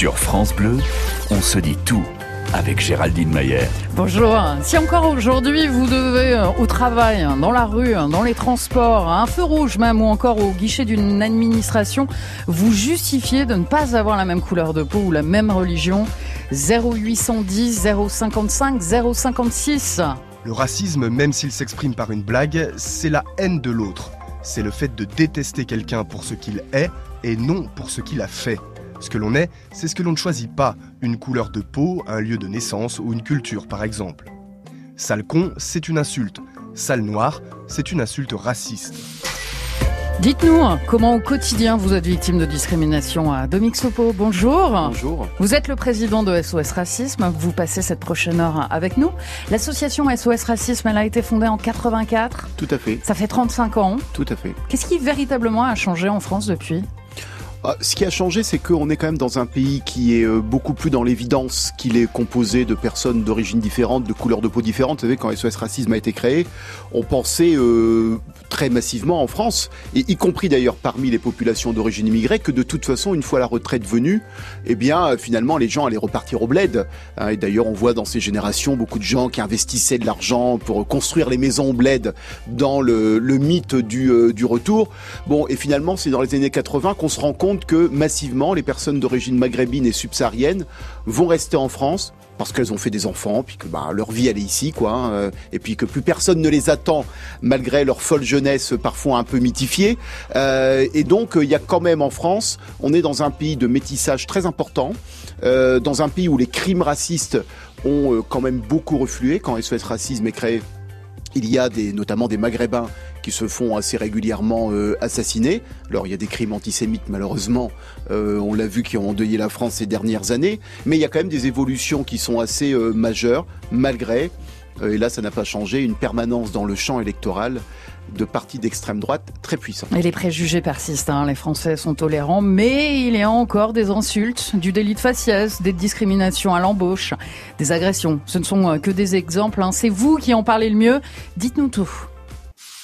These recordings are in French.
Sur France Bleu, on se dit tout avec Géraldine Mayer. Bonjour. Si encore aujourd'hui vous devez euh, au travail, dans la rue, dans les transports, à un feu rouge même ou encore au guichet d'une administration, vous justifiez de ne pas avoir la même couleur de peau ou la même religion, 0810 055 056. Le racisme, même s'il s'exprime par une blague, c'est la haine de l'autre. C'est le fait de détester quelqu'un pour ce qu'il est et non pour ce qu'il a fait. Ce que l'on est, c'est ce que l'on ne choisit pas, une couleur de peau, un lieu de naissance ou une culture par exemple. Sale con, c'est une insulte. Sale noir, c'est une insulte raciste. Dites-nous comment au quotidien vous êtes victime de discrimination à Dominique Sopo. Bonjour. Bonjour. Vous êtes le président de SOS Racisme. Vous passez cette prochaine heure avec nous. L'association SOS Racisme, elle a été fondée en 84. Tout à fait. Ça fait 35 ans. Tout à fait. Qu'est-ce qui véritablement a changé en France depuis? Ce qui a changé, c'est qu'on est quand même dans un pays qui est euh, beaucoup plus dans l'évidence qu'il est composé de personnes d'origine différente, de couleurs de peau différentes. Vous savez, quand SOS Racisme a été créé, on pensait euh, très massivement en France, et y compris d'ailleurs parmi les populations d'origine immigrée, que de toute façon, une fois la retraite venue, eh bien, finalement, les gens allaient repartir au bled. Hein, et d'ailleurs, on voit dans ces générations beaucoup de gens qui investissaient de l'argent pour construire les maisons au bled dans le, le mythe du, euh, du retour. Bon, et finalement, c'est dans les années 80 qu'on se rend compte que massivement les personnes d'origine maghrébine et subsaharienne vont rester en France parce qu'elles ont fait des enfants, puis que bah, leur vie elle est ici, quoi, hein, euh, et puis que plus personne ne les attend malgré leur folle jeunesse parfois un peu mythifiée. Euh, et donc il y a quand même en France, on est dans un pays de métissage très important, euh, dans un pays où les crimes racistes ont quand même beaucoup reflué quand SOS Racisme est créé. Il y a des, notamment des Maghrébins qui se font assez régulièrement euh, assassiner. Alors il y a des crimes antisémites malheureusement, euh, on l'a vu qui ont endeuillé la France ces dernières années, mais il y a quand même des évolutions qui sont assez euh, majeures malgré, et là ça n'a pas changé, une permanence dans le champ électoral de partis d'extrême droite très puissants. Et les préjugés persistent. Hein. Les Français sont tolérants, mais il y a encore des insultes, du délit de faciès, des discriminations à l'embauche, des agressions. Ce ne sont que des exemples. Hein. C'est vous qui en parlez le mieux. Dites-nous tout.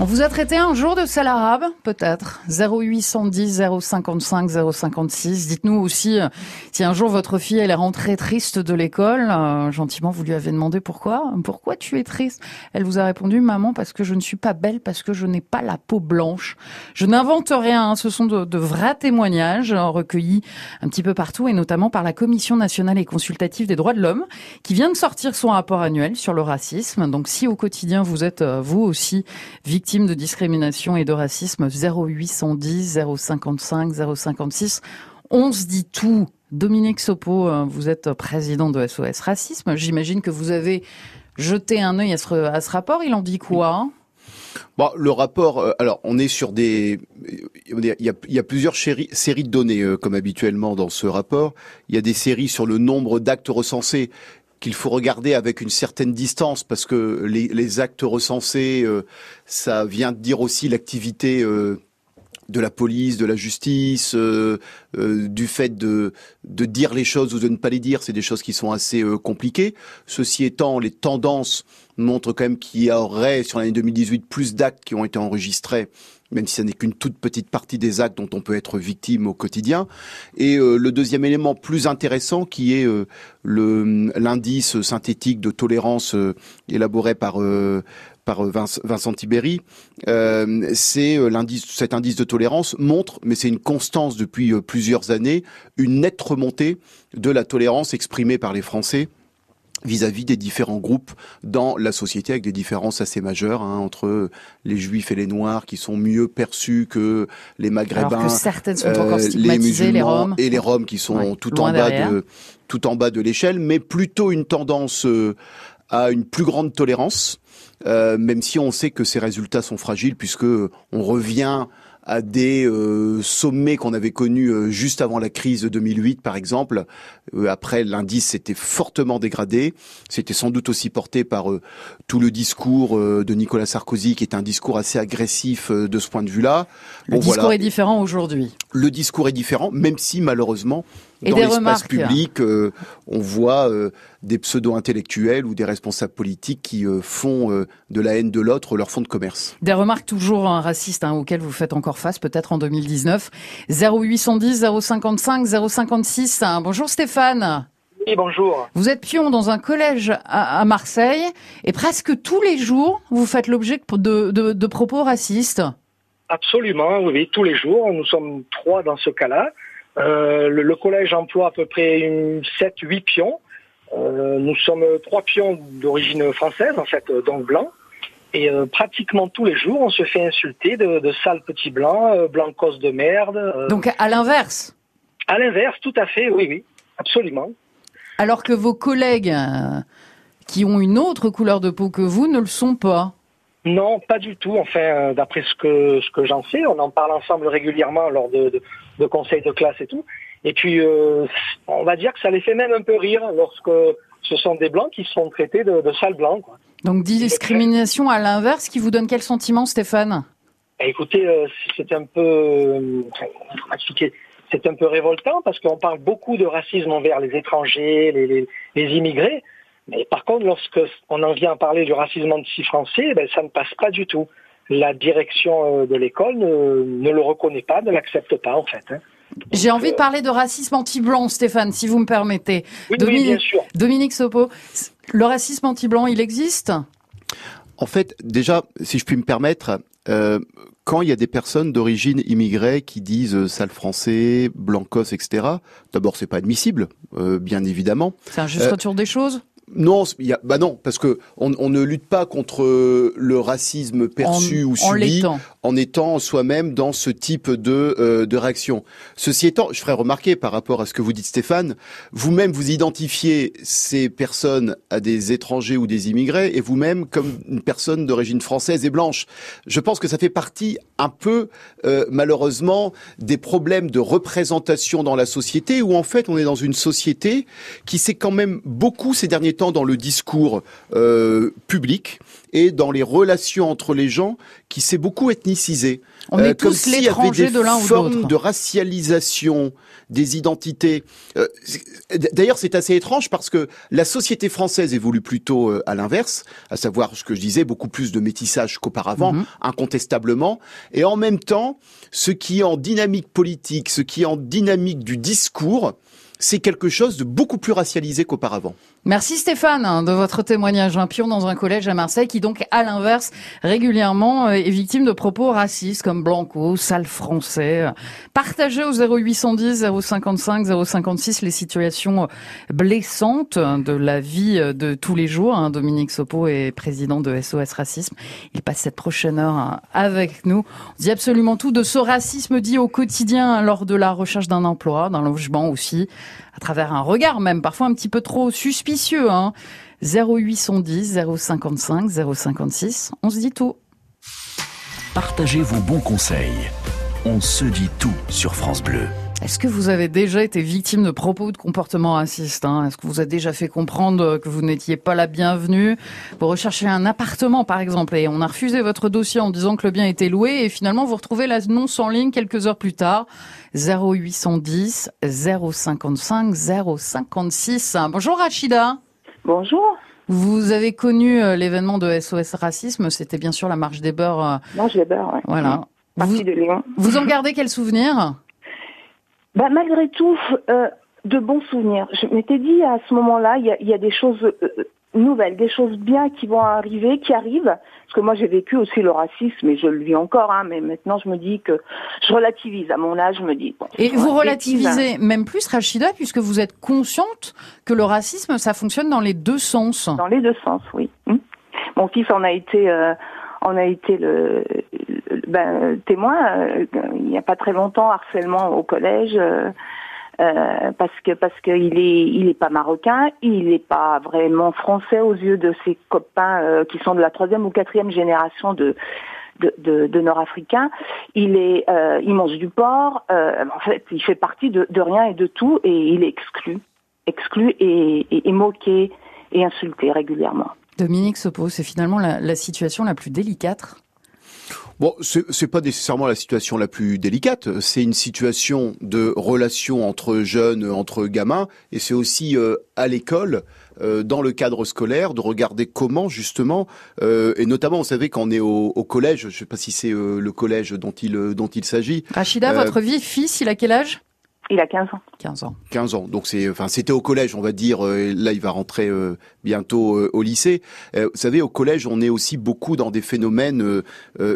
On vous a traité un jour de sel arabe, peut-être. 0810 055 056. Dites-nous aussi euh, si un jour votre fille elle est rentrée triste de l'école. Euh, gentiment, vous lui avez demandé pourquoi. Pourquoi tu es triste? Elle vous a répondu, maman, parce que je ne suis pas belle, parce que je n'ai pas la peau blanche. Je n'invente rien. Hein. Ce sont de, de, vrais témoignages euh, recueillis un petit peu partout et notamment par la Commission nationale et consultative des droits de l'homme qui vient de sortir son rapport annuel sur le racisme. Donc, si au quotidien vous êtes vous aussi victime de discrimination et de racisme 0810 055 056. On se dit tout. Dominique Sopo, euh, vous êtes président de SOS Racisme. J'imagine que vous avez jeté un œil à ce, rapport. Il en dit quoi Bon, le rapport, euh, alors on est sur des, il y a, plusieurs séries, séries de données euh, comme habituellement dans ce rapport. Il y a des séries sur le nombre d'actes recensés qu'il faut regarder avec une certaine distance parce que les, actes recensés, euh, ça vient dire aussi l'activité euh, de la police, de la justice, euh, du fait de, de dire les choses ou de ne pas les dire, c'est des choses qui sont assez compliquées. Ceci étant, les tendances montrent quand même qu'il y aurait sur l'année 2018 plus d'actes qui ont été enregistrés même si ce n'est qu'une toute petite partie des actes dont on peut être victime au quotidien. Et euh, le deuxième élément plus intéressant, qui est euh, l'indice synthétique de tolérance euh, élaboré par par Vincent Tibéry, c'est l'indice, cet indice de tolérance montre, mais c'est une constance depuis plusieurs années, une nette remontée de la tolérance exprimée par les Français vis-à-vis des différents groupes dans la société avec des différences assez majeures hein, entre les juifs et les noirs qui sont mieux perçus que les maghrébins Alors que certaines sont encore euh, les, roms. et les roms qui sont tout en bas de tout en bas de l'échelle mais plutôt une tendance euh, à une plus grande tolérance euh, même si on sait que ces résultats sont fragiles puisque on revient à des euh, sommets qu'on avait connus euh, juste avant la crise de 2008, par exemple. Euh, après, l'indice s'était fortement dégradé. C'était sans doute aussi porté par tout le discours de Nicolas Sarkozy, qui est un discours assez agressif de ce point de vue-là. Le discours est différent aujourd'hui. Le discours est différent, même si malheureusement, dans l'espace public, on voit des pseudo-intellectuels ou des responsables politiques qui font font euh, de la haine de l'autre leur fond de commerce. Des remarques toujours racistes hein, auxquelles vous faites encore face, peut-être en 2019. 0810 055 056. Bonjour Stéphane. Oui, bonjour. Vous êtes pion dans un collège à, Marseille et presque tous les jours, vous faites l'objet de, de, propos racistes. Absolument, oui, tous les jours. Nous sommes trois dans ce cas-là. Euh, le, collège emploie à peu près 7-8 pions. Euh, nous sommes trois pions d'origine française, en fait, donc blancs. Et euh, pratiquement tous les jours, on se fait insulter de, de sales petits blancs, blancos de merde. donc à l'inverse À l'inverse, tout à fait, oui, oui, absolument. Alors que vos collègues qui ont une autre couleur de peau que vous ne le sont pas. Non, pas du tout. Enfin, d'après ce que ce que j'en sais, on en parle ensemble régulièrement lors de, de, de conseils de classe et tout. Et puis, euh, on va dire que ça les fait même un peu rire lorsque ce sont des blancs qui sont traités de, de sales blancs. Quoi. Donc discrimination à l'inverse, qui vous donne quel sentiment, Stéphane? Bah, Écoutez, euh, c'est un peu, euh, c'est un peu révoltant parce qu'on parle beaucoup de racisme envers les étrangers, les, les, les immigrés. Mais par contre, lorsque on en vient à parler du racisme anti-français, ben, ça ne passe pas du tout. La direction de l'école ne, ne, le reconnaît pas, ne l'accepte pas en fait. Hein. J'ai envie de parler de racisme anti-blanc, Stéphane, si vous me permettez. Oui, Dominique, bien sûr. Dominique Sopo, le racisme anti-blanc, il existe? En fait, déjà, si je puis me permettre, euh, quand il y a des personnes d'origine immigrée qui disent euh, sale français, blancos, etc., d'abord, c'est pas admissible, euh, bien évidemment. C'est un juste retour des choses? Non, y a, bah non, parce que on, on, ne lutte pas contre le racisme perçu ou subi. en, étant soi-même dans ce type de, euh, de réaction. Ceci étant, je ferai remarquer par rapport à ce que vous dites Stéphane, vous-même vous identifiez ces personnes à des étrangers ou des immigrés et vous-même comme une personne d'origine française et blanche. Je pense que ça fait partie un peu euh, malheureusement des problèmes de représentation dans la société où en fait on est dans une société qui s'est quand même beaucoup ces derniers dans le discours euh, public et dans les relations entre les gens qui s'est beaucoup ethnicisé. On est euh, tous l'étranger de l'un ou de l'autre. de racialisation des identités. Euh, d'ailleurs, c'est assez étrange parce que la société française évolue plutôt à l'inverse, à savoir ce que je disais, beaucoup plus de métissage qu'auparavant, mhm. incontestablement. Et en même temps, ce qui est en dynamique politique, ce qui est en dynamique du discours, c'est quelque chose de beaucoup plus racialisé qu'auparavant. Merci Stéphane hein, de votre témoignage. Un pion dans un collège à Marseille qui donc, à l'inverse, régulièrement euh, est victime de propos racistes comme Blanco, sale français. Partagez au 0810 055 056 les situations blessantes de la vie de tous les jours. Hein. Dominique Sopo est président de SOS Racisme. Il passe cette prochaine heure hein, avec nous. On dit absolument tout de ce racisme dit au quotidien lors de la recherche d'un emploi, d'un logement aussi à travers un regard même, parfois un petit peu trop suspicieux. Hein. 0810 055 056, on se dit tout. Partagez vos bons conseils. On se dit tout sur France Bleu. Est-ce que vous avez déjà été victime de propos ou de comportements racistes hein? Est-ce que vous a déjà fait comprendre que vous n'étiez pas la bienvenue? Vous recherchez un appartement, par exemple, et on a refusé votre dossier en disant que le bien était loué, et finalement vous retrouvez l'annonce en ligne quelques heures plus tard. 0810 055 056. Bonjour Rachida. Bonjour. Vous avez connu euh, l'événement de SOS Racisme, c'était bien sûr la marche des beurs. Marche des beurs, oui. Voilà. Vous, de Lyon. Vous en gardez quel souvenir? Bah, Malgré tout, euh, de bons souvenirs. Je m'étais dit à ce moment-là, il y a, des choses nouvelles, des choses bien qui vont arriver, qui arrivent. Parce que moi, j'ai vécu aussi le racisme et je le vis encore. Hein, mais maintenant, je me dis que je relativise. À mon âge, je me dis. et vous relativisez même plus, Rachida, puisque vous êtes consciente que le racisme, ça fonctionne dans les deux sens. Dans les deux sens, oui. Hum. Mon fils en a été, euh, en a été le, ben, témoin. Euh, il n'y a pas très longtemps, harcèlement au collège. Euh, euh, parce que parce qu'il est il est pas marocain, il n'est pas vraiment français aux yeux de ses copains euh, qui sont de la troisième ou quatrième génération de de, de, de Nord-Africains. Il est il mange du porc. en fait, il fait partie de, de rien et de tout et il est exclu, exclu et, et moqué et insulté régulièrement. Dominique Sopo, c'est finalement la, la situation la plus délicate Bon, c'est pas nécessairement la situation la plus délicate. C'est une situation de relation entre jeunes, entre gamins, et c'est aussi euh, à l'école euh, dans le cadre scolaire, de regarder comment justement, euh, et notamment, vous savez, quand on est au, au collège, je ne sais pas si c'est euh, le collège dont il dont il s'agit. Rachida, votre vie, fils, il a quel âge? Il a 15 ans. 15 ans. 15 ans. Donc c'est, enfin, c'était au collège, on va dire. Là, il va rentrer euh, bientôt euh, au lycée. vous savez, au collège, on est aussi beaucoup dans des phénomènes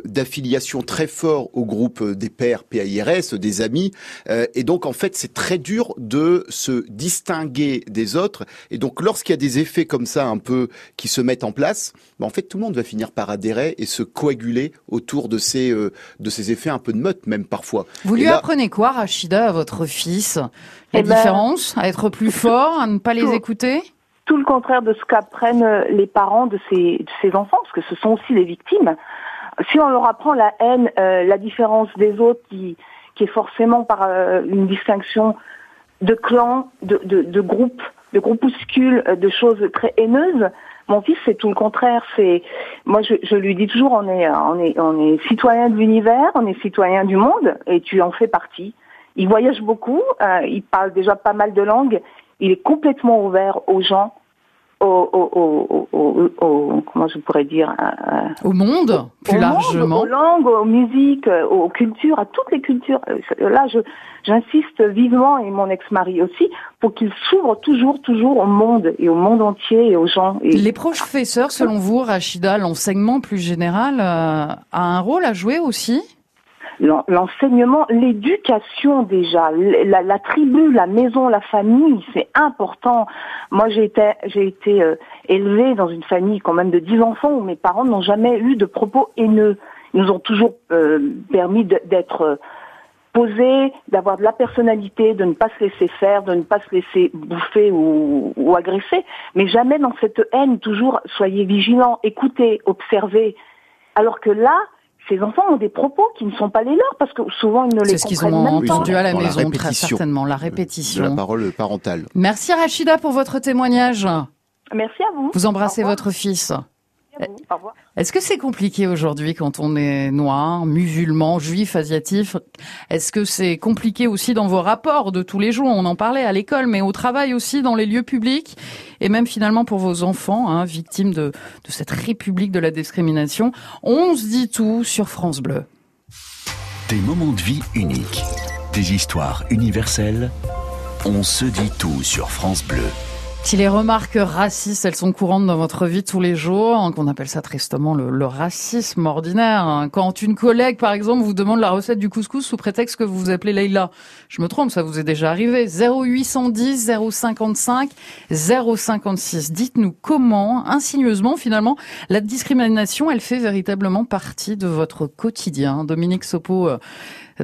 d'affiliation très fort au groupe des pères PAIRS, des amis. et donc, en fait, c'est très dur de se distinguer des autres. Et donc, lorsqu'il y a des effets comme ça, un peu, qui se mettent en place, ben, en fait, tout le monde va finir par adhérer et se coaguler autour de ces de ces effets un peu de meute, même parfois. Vous lui apprenez quoi, Rachida, à votre fille la eh ben, différence? À être plus fort, à ne pas les écouter? Tout le contraire de ce qu'apprennent les parents de ces, enfants, parce que ce sont aussi les victimes. Si on leur apprend la haine, euh, la différence des autres, qui, est forcément par euh, une distinction de clans, de, de, groupes, de groupuscules, euh, de choses très haineuses, mon fils, c'est tout le contraire. C'est moi, je, lui dis toujours, on est citoyen de l'univers, on est citoyen du monde, et tu en fais partie. Il voyage beaucoup, euh, il parle déjà pas mal de langues, il est complètement ouvert aux gens, au, au, au, au comment je pourrais dire euh, Au monde, plus largement. aux langues, aux musiques, aux cultures, à toutes les cultures. Euh, là, je, j'insiste vivement, et mon ex-mari aussi, pour qu'il s'ouvre toujours, toujours au monde, et au monde entier, et aux gens. Et... Les professeurs, selon vous, Rachida, l'enseignement plus général, a un rôle à jouer aussi? L'enseignement, l'éducation déjà, la, tribu, la maison, la famille, c'est important. Moi, j'ai été, j'ai été euh, élevée dans une famille quand même de dix enfants où mes parents n'ont jamais eu de propos haineux. Ils nous ont toujours euh, permis d'être euh, posés, d'avoir de la personnalité, de ne pas se laisser faire, de ne pas se laisser bouffer ou, ou agresser, mais jamais dans cette haine. Toujours, soyez vigilants, écoutez, observez. Alors que là, ces enfants ont des propos qui ne sont pas les leurs parce que souvent ils ne les comprennent pas. C'est ce qu'ils ont entendu à la maison, très certainement, la répétition. De la parole parentale. Merci Rachida pour votre témoignage. Merci à vous. Vous embrassez votre fils. Est-ce que c'est compliqué aujourd'hui quand on est noir, musulman, juif, asiatique Est-ce que c'est compliqué aussi dans vos rapports de tous les jours? On en parlait à l'école, mais au travail aussi, dans les lieux publics, et même finalement pour vos enfants, hein, victimes de, de cette république de la discrimination. On se dit tout sur France Bleu. Des moments de vie uniques, des histoires universelles. On se dit tout sur France Bleu. Si les remarques racistes, elles sont courantes dans votre vie tous les jours, hein, qu'on appelle ça tristement le, racisme ordinaire. Hein. Quand une collègue, par exemple, vous demande la recette du couscous sous prétexte que vous vous appelez Leïla, je me trompe, ça vous est déjà arrivé. 0810 055 056. Dites-nous comment, insigneusement, finalement, la discrimination, elle fait véritablement partie de votre quotidien. Dominique Sopo euh,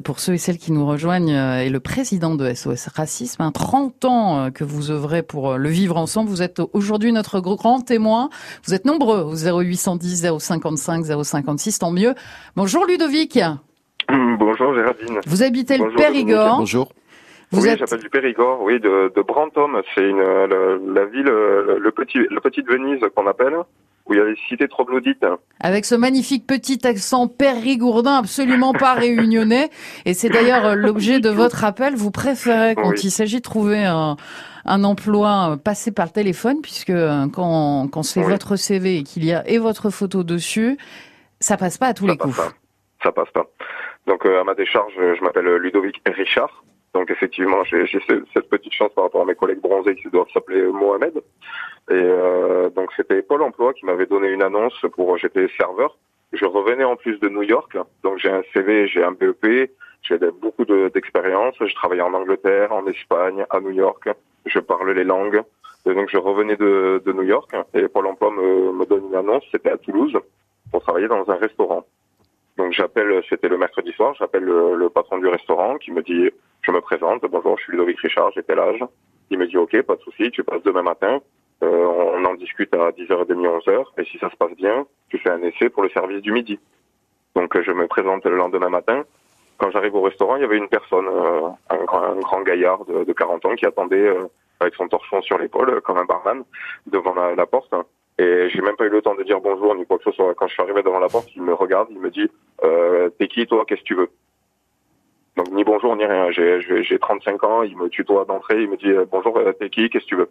pour ceux et celles qui nous rejoignent, euh, est le président de SOS Racisme. Un 30 ans euh, que vous œuvrez pour euh, le vivre ensemble. Vous êtes aujourd'hui notre grand témoin. Vous êtes nombreux au 0810 055 056, tant mieux. Bonjour Ludovic. Bonjour Géraldine. Vous habitez le Périgord. Bonjour. Vous oui, j'appelle du Périgord, oui, de, de Brantôme. C'est une la, ville, le petit, le petite Venise qu'on appelle où il y a les cités troglodytes. Avec ce magnifique petit accent périgourdin absolument pas réunionnais. Et c'est d'ailleurs euh, l'objet de votre appel. Vous préférez, quand il s'agit de trouver un, un emploi, euh, passer par téléphone, puisque euh, quand, quand c'est votre CV et qu'il y a et votre photo dessus, ça passe pas à tous les coups. Pas. Ça passe pas. Donc à ma décharge, je m'appelle Ludovic Richard. Donc effectivement, j'ai cette petite chance par rapport à mes collègues bronzés qui doivent s'appeler Mohamed. Et euh, donc c'était Pôle Emploi qui m'avait donné une annonce pour j'étais serveur. Je revenais en plus de New York, donc j'ai un CV, j'ai un BEP, j'ai beaucoup d'expérience. je travaillais en Angleterre, en Espagne, à New York. Je parle les langues. Et donc je revenais de, de New York et Pôle Emploi me, me donne une annonce. C'était à Toulouse pour travailler dans un restaurant. Donc j'appelle, c'était le mercredi soir, j'appelle le, le, patron du restaurant qui me dit, je me présente, bonjour, je suis Ludovic Richard, j'ai tel âge. Il me dit, ok, pas de souci, tu passes demain matin. Euh, on en discute à 10h30, 11h, et si ça se passe bien, tu fais un essai pour le service du midi. Donc euh, je me présente le lendemain matin. Quand j'arrive au restaurant, il y avait une personne, euh, un, grand, gaillard de, 40 ans qui attendait avec son torchon sur l'épaule, comme un barman, devant la, porte. Et j'ai même pas eu le temps de dire bonjour ni quoi que ce soit. Quand je suis arrivé devant la porte, il me regarde, il me dit euh, T'es qui toi? Qu'est-ce que tu veux? Donc ni bonjour ni rien. J'ai, j'ai, j'ai 35 ans, il me tutoie d'entrée, il me dit Bonjour, t'es qui? Qu'est-ce que tu veux?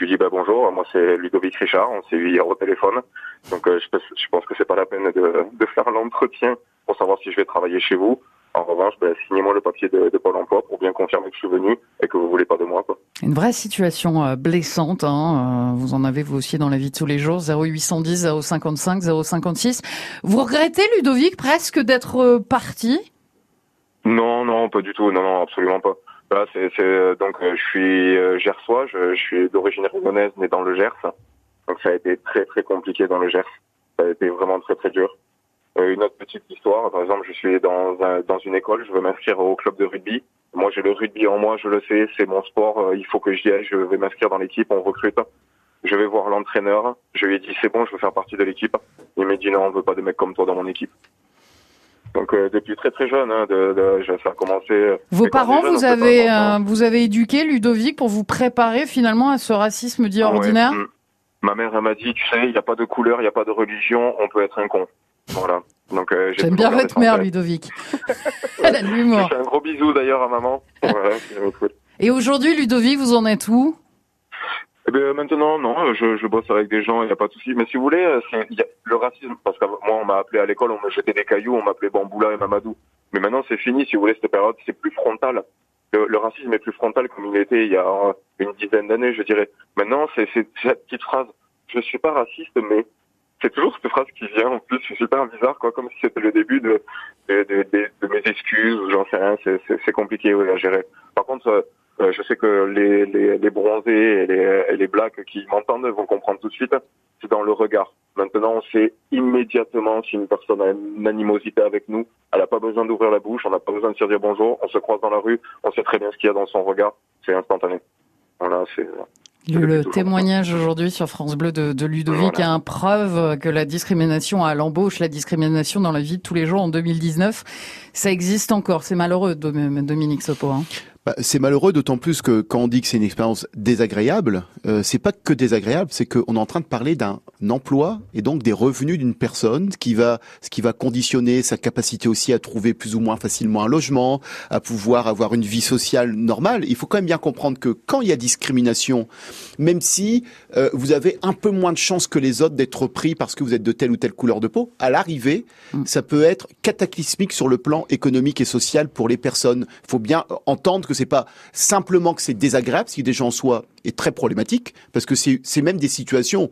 Lui dis bah, Bonjour, moi c'est Ludovic Richard, on s'est vu hier au téléphone. Donc euh, je, je pense que c'est pas la peine de, de faire l'entretien pour savoir si je vais travailler chez vous. En revanche, ben, signez-moi le papier de, de, Pôle emploi pour bien confirmer que je suis venu et que vous voulez pas de moi. Quoi. Une vraie situation euh, blessante. Hein. Euh, vous en avez vous aussi dans la vie de tous les jours. 0810 055 056. Vous regrettez, Ludovic, presque d'être parti? Non, non, pas du tout. Non, non, absolument pas. Là, c'est, c'est donc je suis gersois. Je, je suis d'origine réunionnaise, né dans le Gers. Donc ça a été très très compliqué dans le Gers. Ça a été vraiment très très dur. Euh, une autre petite histoire, par exemple, je suis dans, un, dans une école, je veux m'inscrire au club de rugby. Moi, j'ai le rugby en moi, je le sais, c'est mon sport, euh, il faut que j'y aille, je vais m'inscrire dans l'équipe, on recrute. Je vais voir l'entraîneur, je lui ai dit c'est bon, je veux faire partie de l'équipe. Il m'a dit non, on veut pas de mecs comme toi dans mon équipe. Donc euh, depuis très très jeune, hein, de, de, ça a commencé. Vos parents, vous avez euh, vous avez éduqué Ludovic pour vous préparer finalement à ce racisme dit ordinaire. Ouais. Ma mère elle m'a dit, tu sais, il n'y a pas de couleur, il n'y a pas de religion, on peut être un con. Voilà. Donc, euh, J'aime bien votre mère, Ludovic. Elle a de l'humour. Un gros bisou d'ailleurs à maman. voilà, Et aujourd'hui, Ludovic, vous en êtes où? Eh bien, maintenant, non, je, je bosse avec des gens, il n'y a pas de souci. Mais si vous voulez, c'est, y a le racisme, parce que moi, on m'a appelé à l'école, on me jetait des cailloux, on m'appelait Bamboula et Mamadou. Mais maintenant, c'est fini, si vous voulez, cette période, c'est plus frontal. Le, racisme est plus frontal comme il était il y a une dizaine d'années, je dirais. Maintenant, c'est, cette petite phrase. Je suis pas raciste, mais c'est toujours cette phrase qui vient en plus, c'est super bizarre, quoi, comme si c'était le début de, de, de, mes excuses, j'en sais rien, c'est compliqué oui, à gérer. Par contre, euh, je sais que les, les, les bronzés et les, et les blacks qui m'entendent vont comprendre tout de suite, c'est dans le regard. Maintenant, on sait immédiatement si une personne a une animosité avec nous, elle n'a pas besoin d'ouvrir la bouche, on n'a pas besoin de se dire bonjour, on se croise dans la rue, on sait très bien ce qu'il y a dans son regard, c'est instantané. Voilà, c'est... Le, le témoignage aujourd'hui sur France Bleu de, de Ludovic voilà. a un preuve que la discrimination à l'embauche, la discrimination dans la vie de tous les jours en 2019, ça existe encore. C'est malheureux, Dominique Sopo. Hein. Bah, c'est malheureux, d'autant plus que quand on dit que c'est une expérience désagréable, euh, c'est pas que désagréable, c'est qu'on est en train de parler d'un emploi et donc des revenus d'une personne, qui va, ce qui va conditionner sa capacité aussi à trouver plus ou moins facilement un logement, à pouvoir avoir une vie sociale normale. Il faut quand même bien comprendre que quand il y a discrimination, même si euh, vous avez un peu moins de chances que les autres d'être pris parce que vous êtes de telle ou telle couleur de peau, à l'arrivée, mmh. ça peut être cataclysmique sur le plan économique et social pour les personnes. Il faut bien entendre que c'est pas simplement que c'est désagréable, ce qui déjà en soi est très problématique, parce que c'est même des situations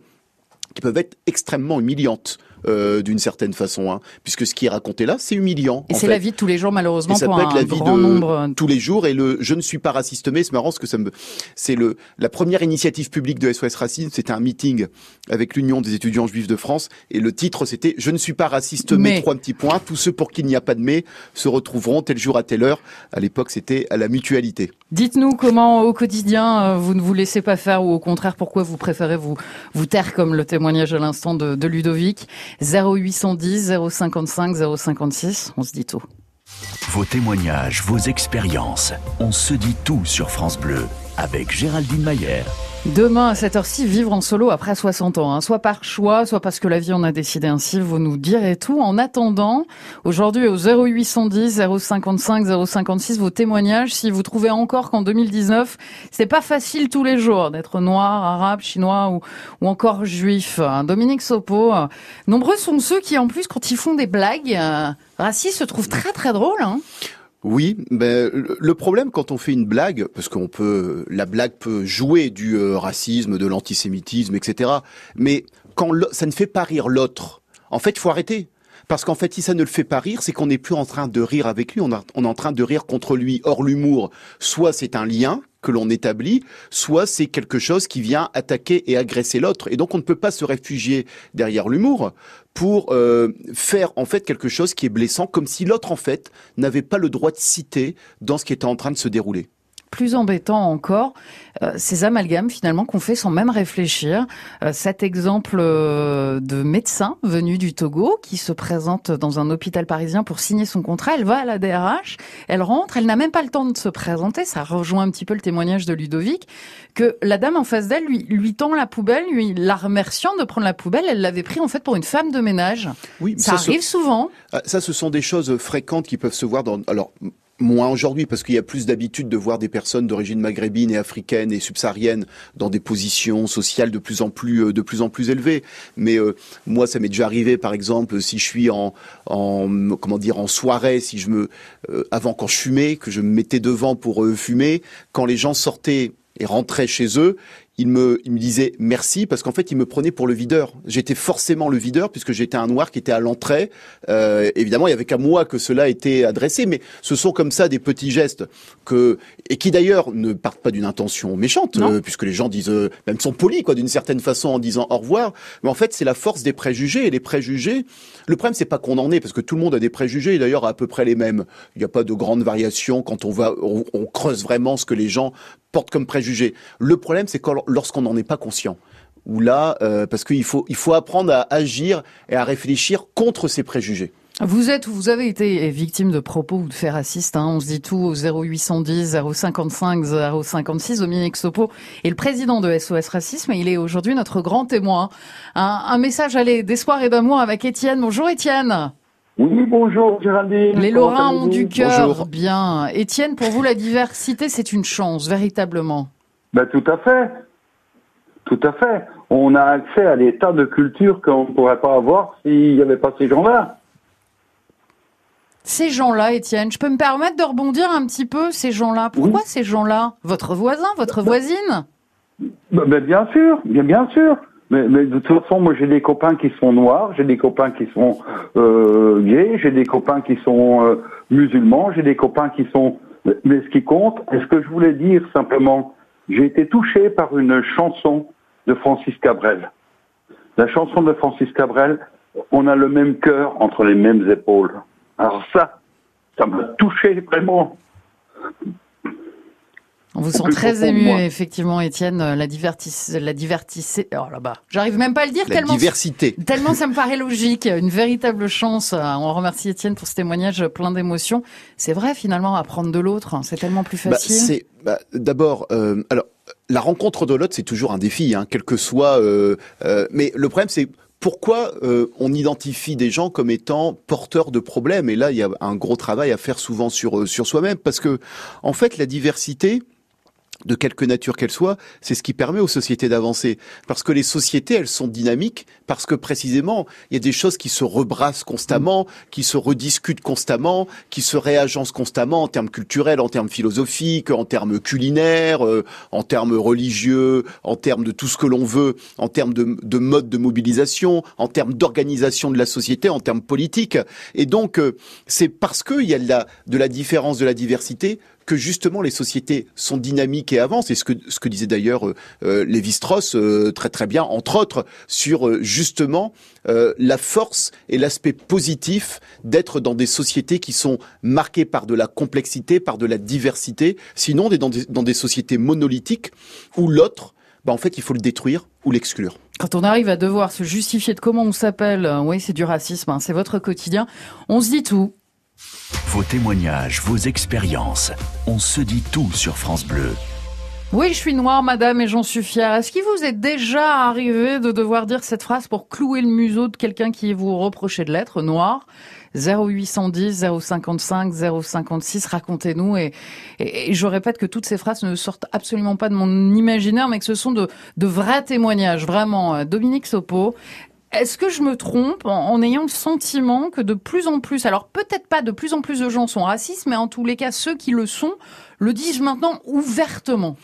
qui peuvent être extrêmement humiliantes. Euh, d'une certaine façon, hein, puisque ce qui est raconté là, c'est humiliant. Et c'est la vie de tous les jours, malheureusement, et ça pour peut un être la vie grand de nombre. tous les jours. Et le je ne suis pas raciste, mais c'est marrant parce que ça me, c'est le la première initiative publique de SOS Racisme, c'était un meeting avec l'Union des étudiants juifs de France, et le titre c'était Je ne suis pas raciste, mais, Mais. trois petits points. Tous ceux pour qui il n'y a pas de mais se retrouveront tel jour à telle heure. À l'époque, c'était à la mutualité. Dites-nous comment au quotidien euh, vous ne vous laissez pas faire ou au contraire pourquoi vous préférez vous vous taire comme le témoignage à l'instant de, de Ludovic 0810 055 056 on se dit tout. Vos témoignages, vos expériences, on se dit tout sur France Bleu avec Géraldine Mayer. Demain à cette heure-ci, vivre en solo après 60 ans, hein. soit par choix, soit parce que la vie en a décidé ainsi, vous nous direz tout. En attendant, aujourd'hui au 0810 055 056, vos témoignages, si vous trouvez encore qu'en 2019, c'est pas facile tous les jours d'être noir, arabe, chinois ou, encore juif. Dominique Sopo, euh, nombreux sont ceux qui en plus quand ils font des blagues euh, se trouvent très très drôles. Hein. Oui, ben le problème quand on fait une blague, parce qu'on peut, la blague peut jouer du euh, racisme, de l'antisémitisme, etc. Mais quand ça ne fait pas rire l'autre, en fait, faut arrêter. Parce qu'en fait, si ça ne le fait pas rire, c'est qu'on n'est plus en train de rire avec lui, on, on est en train de rire contre lui. Or, l'humour, soit c'est un lien que l'on établit, soit c'est quelque chose qui vient attaquer et agresser l'autre. Et donc, on ne peut pas se réfugier derrière l'humour pour euh, faire en fait quelque chose qui est blessant, comme si l'autre en fait n'avait pas le droit de citer dans ce qui était en train de se dérouler. Plus embêtant encore, euh, ces amalgames finalement qu'on fait sans même réfléchir. Euh, cet exemple euh, de médecin venu du Togo qui se présente dans un hôpital parisien pour signer son contrat, elle va à la DRH, elle rentre, elle n'a même pas le temps de se présenter, ça rejoint un petit peu le témoignage de Ludovic, que la dame en face d'elle lui, lui tend la poubelle, lui la remerciant de prendre la poubelle, elle l'avait pris en fait pour une femme de ménage. Oui, ça, arrive souvent. Ah, ça, ce sont des choses fréquentes qui peuvent se voir dans. Alors, Moins aujourd'hui parce qu'il y a plus d'habitude de voir des personnes d'origine maghrébine et africaine et subsaharienne dans des positions sociales de plus en plus euh, de plus en plus élevées. Mais euh, moi, ça m'est déjà arrivé, par exemple, si je suis en, en comment dire en soirée, si je me euh, avant quand je fumais, que je me mettais devant pour fumer, quand les gens sortaient et rentraient chez eux, il me, il me disait merci parce qu'en fait, il me prenait pour le videur. J'étais forcément le videur puisque j'étais un noir qui était à l'entrée. Euh, évidemment, il y avait qu'à moi que cela était adressé, mais ce sont comme ça des petits gestes que et qui d'ailleurs ne partent pas d'une intention méchante, euh, puisque les gens disent euh, même sont polis quoi d'une certaine façon en disant au revoir. Mais en fait, c'est la force des préjugés et les préjugés. Le problème, c'est pas qu'on en est parce que tout le monde a des préjugés et d'ailleurs à peu près les mêmes. Il n'y a pas de grande variation quand on va, on, creuse vraiment ce que les gens portent comme préjugés. Le problème, c'est lorsqu'on n'en est pas conscient. Ou là, euh, parce qu'il faut, il faut apprendre à agir et à réfléchir contre ces préjugés. Vous êtes, vous avez été victime de propos ou de faits racistes. Hein. On se dit tout au 0810 055 056. Dominique Sopo est le président de SOS Racisme et il est aujourd'hui notre grand témoin. Un, un message allez d'espoir et d'amour avec Étienne. Bonjour Étienne. Oui, bonjour Géraldine. Les Lorrains ont du cœur. Bien. Étienne, pour vous, la diversité, c'est une chance, véritablement. Ben, tout à fait. Tout à fait. On a accès à des tas de cultures qu'on ne pourrait pas avoir s'il n'y avait pas ces gens-là. Ces gens-là, Étienne, je peux me permettre de rebondir un petit peu, ces gens-là? Pourquoi ces gens-là? Votre voisin, votre voisine? ben, ben, Bien sûr, bien, bien sûr. Mais, mais, de toute façon, moi j'ai des copains qui sont noirs, j'ai des copains qui sont euh, gays, j'ai des copains qui sont euh, musulmans, j'ai des copains qui sont... Mais ce qui compte, est ce que je voulais dire simplement, j'ai été touché par une chanson de Francis Cabrel. La chanson de Francis Cabrel, on a le même cœur entre les mêmes épaules. Alors ça, ça m'a touché vraiment. On vous sent très ému, effectivement, Étienne. La divertisse, la divertissée. Oh là-bas, j'arrive même pas à le dire la tellement. Diversité. Tellement ça me paraît logique. Une véritable chance. On remercie Étienne pour ce témoignage plein d'émotions. C'est vrai, finalement, apprendre de l'autre, hein, c'est tellement plus bah, facile. c'est bah, d'abord, euh, alors la rencontre de l'autre, c'est toujours un défi, hein, quel que soit. Euh, euh, mais le problème, c'est pourquoi on identifie des gens comme étant porteurs de problèmes? Et là, il y a un gros travail à faire souvent sur sur soi-même, parce que en fait, la diversité de quelque nature qu'elle soit, c'est ce qui permet aux sociétés d'avancer. Parce que les sociétés, elles sont dynamiques, parce que précisément, il y a des choses qui se rebrassent constamment, qui se rediscutent constamment, qui se réagencent constamment en termes culturels, en termes philosophiques, en termes culinaires, euh, en termes religieux, en termes de tout ce que l'on veut, en termes de, de mode de mobilisation, en termes d'organisation de la société, en termes politiques. Et donc, euh, c'est parce qu'il y a de la, de la différence, de la diversité, que justement les sociétés sont dynamiques et avancent, et ce que, ce que disait d'ailleurs euh, euh Lévi-Strauss euh, très très bien, entre autres, sur euh, justement la force et l'aspect positif d'être dans des sociétés qui sont marquées par de la complexité, par de la diversité, sinon on est dans des, dans des sociétés monolithiques où l'autre, bah, en fait, il faut le détruire ou l'exclure. Quand on arrive à devoir se justifier de comment on s'appelle, oui, c'est du racisme, hein, c'est votre quotidien, on se dit tout. Vos témoignages, vos expériences, on se dit tout sur France Bleu. Oui, je suis noire, madame, et j'en suis fière. Est-ce qu'il vous est déjà arrivé de devoir dire cette phrase pour clouer le museau de quelqu'un qui vous reprochait de l'être noir? 0810 055 056, racontez-nous. Et, je répète que toutes ces phrases ne sortent absolument pas de mon imaginaire, mais que ce sont de vrais témoignages, vraiment. Dominique Sopo, est-ce que je me trompe en, ayant le sentiment que de plus en plus, alors peut-être pas de plus en plus de gens sont racistes, mais en tous les cas ceux qui le sont le disent maintenant ouvertement?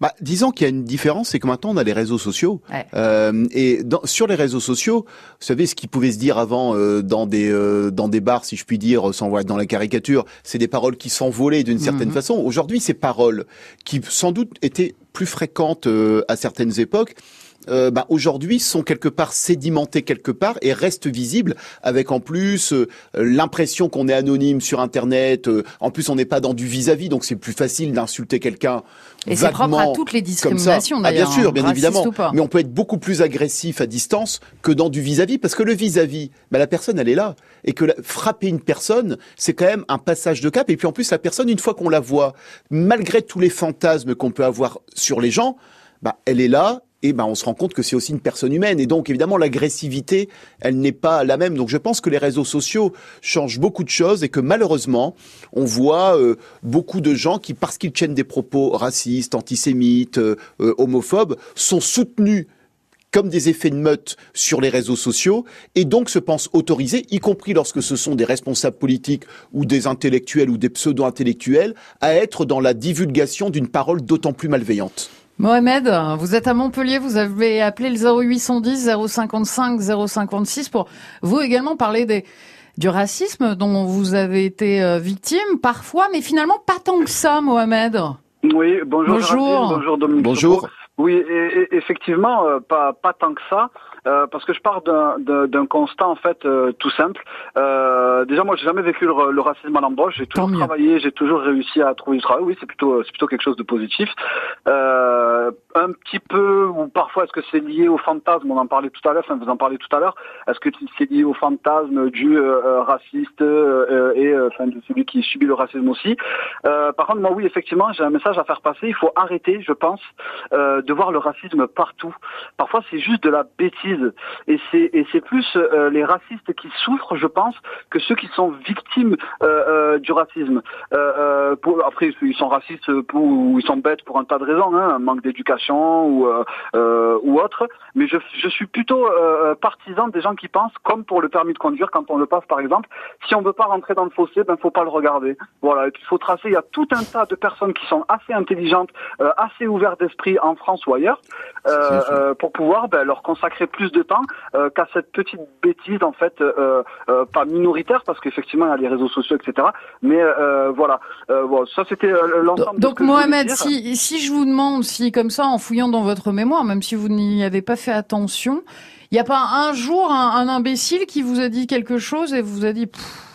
Bah, disons qu'il y a une différence, c'est que maintenant on a les réseaux sociaux. Euh, et dans, sur les réseaux sociaux, vous savez ce qui pouvait se dire avant euh, dans des euh, dans des bars, si je puis dire, sans dans la caricature, c'est des paroles qui s'envolaient d'une certaine mhm. façon. Aujourd'hui, ces paroles qui sans doute étaient plus fréquentes à certaines époques, euh, bah, aujourd'hui sont quelque part sédimentés quelque part et restent visibles avec en plus euh, l'impression qu'on est anonyme sur Internet. Euh, en plus, on n'est pas dans du vis-à-vis, donc c'est plus facile d'insulter quelqu'un. Et c'est propre à toutes les discriminations ah, bien sûr, bien hein, évidemment. ou pas. Mais on peut être beaucoup plus agressif à distance que dans du vis-à-vis, parce que le vis-à-vis, bah, la personne, elle est là. Et que la- frapper une personne, c'est quand même un passage de cap. Et puis en plus, la personne, une fois qu'on la voit, malgré tous les fantasmes qu'on peut avoir sur les gens, bah, elle est là. Et ben, on se rend compte que c'est aussi une personne humaine. Et donc, évidemment, l'agressivité, elle n'est pas la même. Donc, je pense que les réseaux sociaux changent beaucoup de choses et que malheureusement, on voit euh, beaucoup de gens qui, parce qu'ils tiennent des propos racistes, antisémites, euh, euh, homophobes, sont soutenus comme des effets de meute sur les réseaux sociaux et donc se pensent autorisés, y compris lorsque ce sont des responsables politiques ou des intellectuels ou des pseudo-intellectuels, à être dans la divulgation d'une parole d'autant plus malveillante. Mohamed, vous êtes à Montpellier, vous avez appelé le 0810 055 056 pour vous également parler des du racisme dont vous avez été euh, victime parfois, mais finalement pas tant que ça, Mohamed. Oui, bonjour. Bonjour. Bonjour Dominique. Bonjour. Oui, et- et- effectivement, euh, pas pas tant que ça, euh, parce que je pars d'un- constat en fait euh, tout simple. Euh, déjà, moi, j'ai jamais vécu le, le racisme à l'embauche. J'ai toujours Tant travaillé, j'ai toujours réussi à trouver du travail. Oui, c'est plutôt c'est plutôt quelque chose de positif. Euh, un petit peu, ou parfois, est-ce que c'est lié au fantasme? On en parlait tout à l'heure. Enfin, vous en parlez tout à l'heure. Est-ce que c'est lié au fantasme du euh, euh, raciste euh, et enfin de celui qui subit le racisme aussi? Euh, Par contre, moi, oui, effectivement, j'ai un message à faire passer. Il faut arrêter, je pense, euh, de voir le racisme partout. Parfois, c'est juste de la bêtise. Et c'est et c'est plus euh, les racistes qui souffrent, je pense, que ceux qui sont victimes euh, euh, du racisme. Euh, euh, pour, après, ils sont racistes pour, ou ils sont bêtes pour un tas de raisons, hein, un manque d'éducation ou euh, euh, ou autre. Mais je, je suis plutôt euh, partisan des gens qui pensent, comme pour le permis de conduire, quand on le passe, par exemple, si on veut pas rentrer dans le fossé, ben faut pas le regarder. Voilà, il faut tracer. Il y a tout un tas de personnes qui sont assez intelligentes, euh, assez ouvertes d'esprit en France ou ailleurs, euh, euh, pour pouvoir ben, leur consacrer plus de temps euh, qu'à cette petite bêtise en fait, euh, euh, pas minoritaire parce qu'effectivement il y a les réseaux sociaux, etc. Mais voilà, bon, ça c'était l'ensemble. de Donc Mohamed, si, si je vous demande, si comme ça, en fouillant dans votre mémoire, même si vous n'y avez pas fait attention, il n'y a pas un jour un, un imbécile qui vous a dit quelque chose et vous a dit Pff,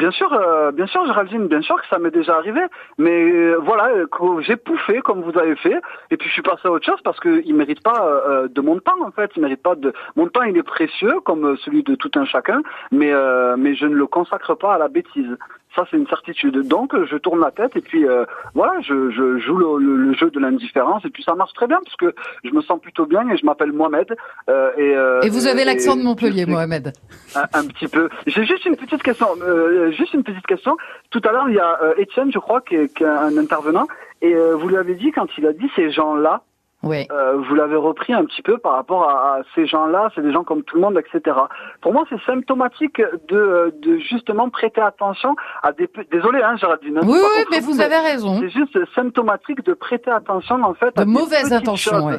bien sûr, euh, bien sûr, Géraldine, bien sûr que ça m'est déjà arrivé. Mais euh, voilà, euh, j'ai pouffé comme vous avez fait, et puis je suis passé à autre chose parce que il mérite pas euh, de mon temps en fait. Il mérite pas de mon temps. Il est précieux comme celui de tout un chacun, mais mais je ne le consacre pas à la bêtise. Ça, c'est une certitude. Donc, je tourne la tête et puis euh, voilà, je, je joue le, le- le jeu de l'indifférence et puis ça marche très bien parce que je me sens plutôt bien et je m'appelle Mohamed. euh, et, euh, Et vous avez l'accent de Montpellier, Mohamed. un, un petit peu. J'ai juste une petite question. euh, juste une petite question. Tout à l'heure, il y a euh, Étienne, je crois, qui est, qui est un intervenant, et euh, vous lui avez dit quand il a dit ces gens-là, Oui. euh, vous l'avez repris un petit peu par rapport à, à ces gens-là, c'est des gens comme tout le monde, etc. Pour moi, c'est symptomatique de, de justement prêter attention à des. Désolé, hein, Géraldine. hein, Oui, oui, mais vous, avez raison. C'est juste symptomatique de prêter attention en fait De à mauvaises intentions.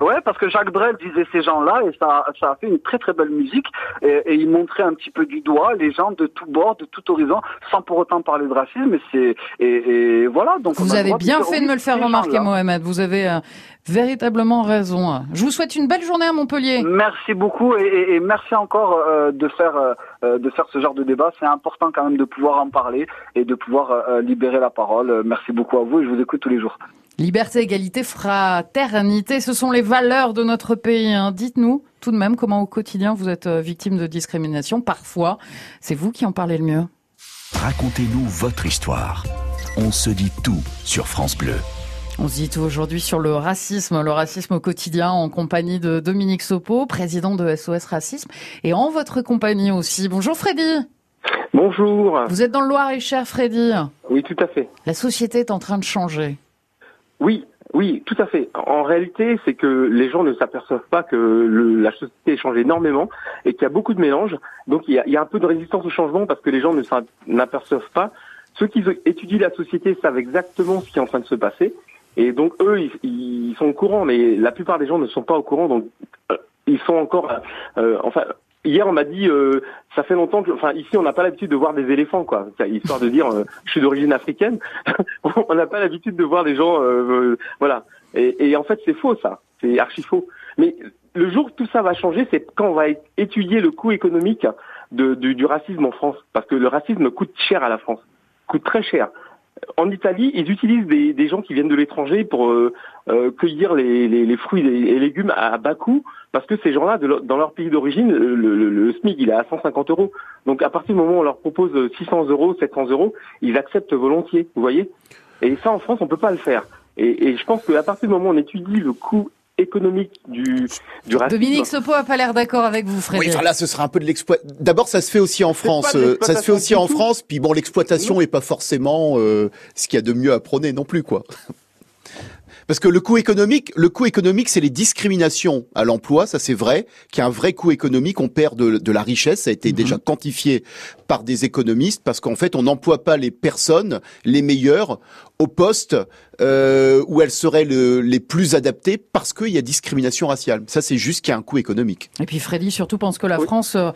Ouais, parce que Jacques Brel disait ces gens-là et ça, ça a fait une très très belle musique et, et il montrait un petit peu du doigt les gens de tous bords, de tout horizon, sans pour autant parler de racisme. Et c'est et, et voilà. Donc on Vous avez bien fait de me le faire remarquer. Mohamed. Vous avez euh, véritablement raison. Je vous souhaite une belle journée à Montpellier. Merci beaucoup et, et- et merci encore euh, de faire euh, euh, de faire ce genre de débat. C'est important quand même de pouvoir en parler et de pouvoir euh, libérer la parole. Euh, Merci beaucoup à vous et je vous écoute tous les jours. Liberté, égalité, fraternité, ce sont les valeurs de notre pays. hein. Dites-nous tout de même comment au quotidien vous êtes euh, victime de discrimination. Parfois, c'est vous qui en parlez le mieux. Racontez-nous votre histoire. On se dit tout sur France Bleu. On se dit tout aujourd'hui sur le racisme, le racisme au quotidien en compagnie de Dominique Sopo, président de SOS Racisme, et en votre compagnie aussi. Bonjour Freddy. Bonjour. Vous êtes dans le Loir-et-Cher, Freddy. Oui, tout à fait. La société est en train de changer. Oui, oui, tout à fait. En réalité, c'est que les gens ne s'aperçoivent pas que le- la société change énormément et qu'il y a beaucoup de mélanges. Donc, il y a, un peu de résistance au changement parce que les gens ne n'aperçoivent pas. Ceux qui étudient la société savent exactement ce qui est en train de se passer. Et donc, eux, ils, ils sont au courant, mais la plupart des gens ne sont pas au courant. Donc, euh, ils sont encore... euh, enfin, hier, on m'a dit... euh, ça fait longtemps que... Enfin, ici, on n'a pas l'habitude de voir des éléphants, quoi. Histoire de dire, euh, je suis d'origine africaine. on n'a pas l'habitude de voir des gens... euh, euh, voilà. Et, et en fait, c'est faux, ça. C'est archi faux. Mais le jour où tout ça va changer, c'est quand on va étudier le coût économique de, du racisme en France. Parce que le racisme coûte cher à la France. Coûte très cher en Italie, ils utilisent des, gens qui viennent de l'étranger pour euh, euh, cueillir les, fruits et légumes à, bas coût, parce que ces gens-là, dans leur pays d'origine, le, SMIC, il est à 150 euros. Donc à partir du moment où on leur propose 600 euros, 700 euros, ils acceptent volontiers, vous voyez? Et ça, en France, on peut pas le faire. Et, et je pense qu'à partir du moment où on étudie le coût économique du, du racisme. Dominique Sopo a pas l'air d'accord avec vous, Frédéric. Oui, là, ce sera un peu de l'exploit. D'abord, ça se fait aussi en France. Euh, ça se fait aussi en France. Puis bon, l'exploitation est pas forcément euh, ce qu'il y a de mieux à prôner non plus, quoi. Parce que le coût économique, le coût économique, c'est les discriminations à l'emploi, ça c'est vrai, qu'il y a un vrai coût économique, on perd de, de la richesse, ça a été mhm. déjà quantifié par des économistes, parce qu'en fait, on n'emploie pas les personnes les meilleures au poste euh, où elles seraient le, les plus adaptées parce qu'il y a discrimination raciale. Ça, c'est juste qu'il y a un coût économique. Et puis Freddy surtout pense que la France euh,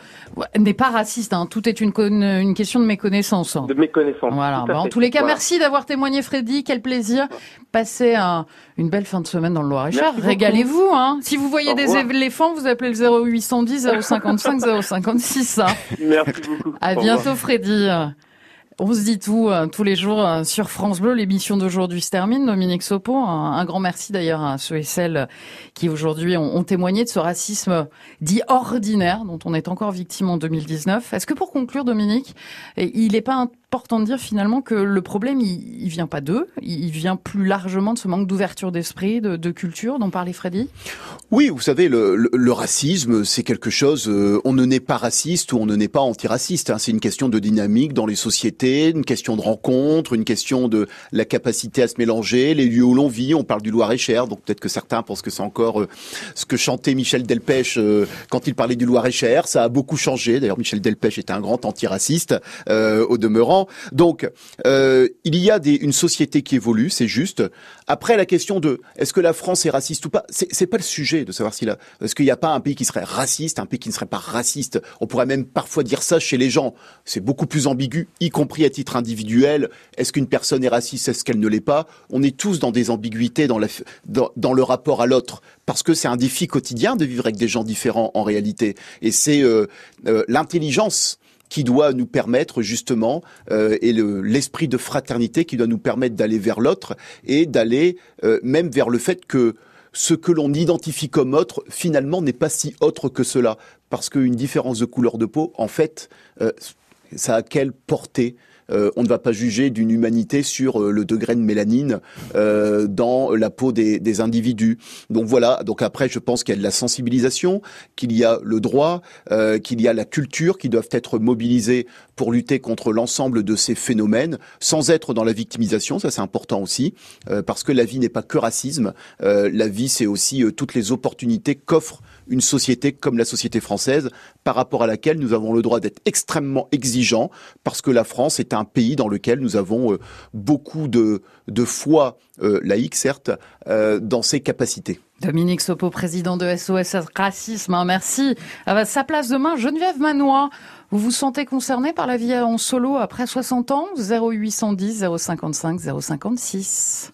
n'est pas raciste. Hein. Tout est une, une question de méconnaissance. De méconnaissance. Voilà. Bah, en tous les cas, merci d'avoir témoigné, Freddy. Quel plaisir. Passez un, une belle fin de semaine dans le Loir-et-Cher. Régalez-vous. Hein. Si vous voyez des éléphants, vous appelez le 0810 055 056. Merci beaucoup. À bientôt, Freddy. On se dit tout euh, tous les jours euh, sur France Bleu. L'émission d'aujourd'hui se termine. Dominique Sopo, un, grand merci d'ailleurs à ceux et celles qui aujourd'hui ont, témoigné de ce racisme dit ordinaire dont on est encore victime en 2019. Est-ce que pour conclure, Dominique, il n'est pas important de dire finalement que le problème, il, il vient pas d'eux, il vient plus largement de ce manque d'ouverture d'esprit, de, culture dont parlait Freddy Oui, vous savez, le, racisme, c'est quelque chose, euh, on ne naît pas raciste ou on ne naît pas antiraciste. Hein. C'est une question de dynamique dans les sociétés, une question de rencontre, une question de la capacité à se mélanger, les lieux où l'on vit. On parle du Loir-et-Cher, donc peut-être que certains pensent que c'est encore euh, ce que chantait Michel Delpech euh, quand il parlait du Loir-et-Cher. Ça a beaucoup changé. D'ailleurs, Michel Delpech était un grand antiraciste au demeurant. Donc, euh, il y a une société qui évolue, c'est juste. Après, la question de est-ce que la France est raciste ou pas, c'est pas le sujet de savoir si là, est-ce qu'il n'y a pas un pays qui serait raciste, un pays qui ne serait pas raciste. On pourrait même parfois dire ça chez les gens. C'est beaucoup plus ambigu, y compris à titre individuel. Est-ce qu'une personne est raciste, est-ce qu'elle ne l'est pas? On est tous dans des ambiguïtés dans, le rapport à l'autre, parce que c'est un défi quotidien de vivre avec des gens différents en réalité. Et c'est euh, euh, l'intelligence qui doit nous permettre justement, euh, et l'esprit de fraternité qui doit nous permettre d'aller vers l'autre et d'aller euh, même vers le fait que ce que l'on identifie comme autre, finalement, n'est pas si autre que cela. Parce qu'une différence de couleur de peau, en fait, euh, ça a quelle portée? Euh, on ne va pas juger d'une humanité sur euh, le degré de mélanine euh, dans la peau des, individus. Donc voilà. Donc après, je pense qu'il y a de la sensibilisation, qu'il y a le droit, qu'il y a la culture qui doivent être mobilisées pour lutter contre l'ensemble de ces phénomènes, sans être dans la victimisation. Ça, c'est important aussi, parce que la vie n'est pas que racisme. la vie, c'est aussi toutes les opportunités qu'offre une société comme la société française, par rapport à laquelle nous avons le droit d'être extrêmement exigeants, parce que la France est un pays dans lequel nous avons euh, beaucoup de, de foi euh, laïque, certes, euh, dans ses capacités. Dominique Sopo, président de SOS Racisme, hein, merci. À sa place demain, Geneviève Manois. Vous vous sentez concerné par la vie en solo après 60 ans? 0810 055 056.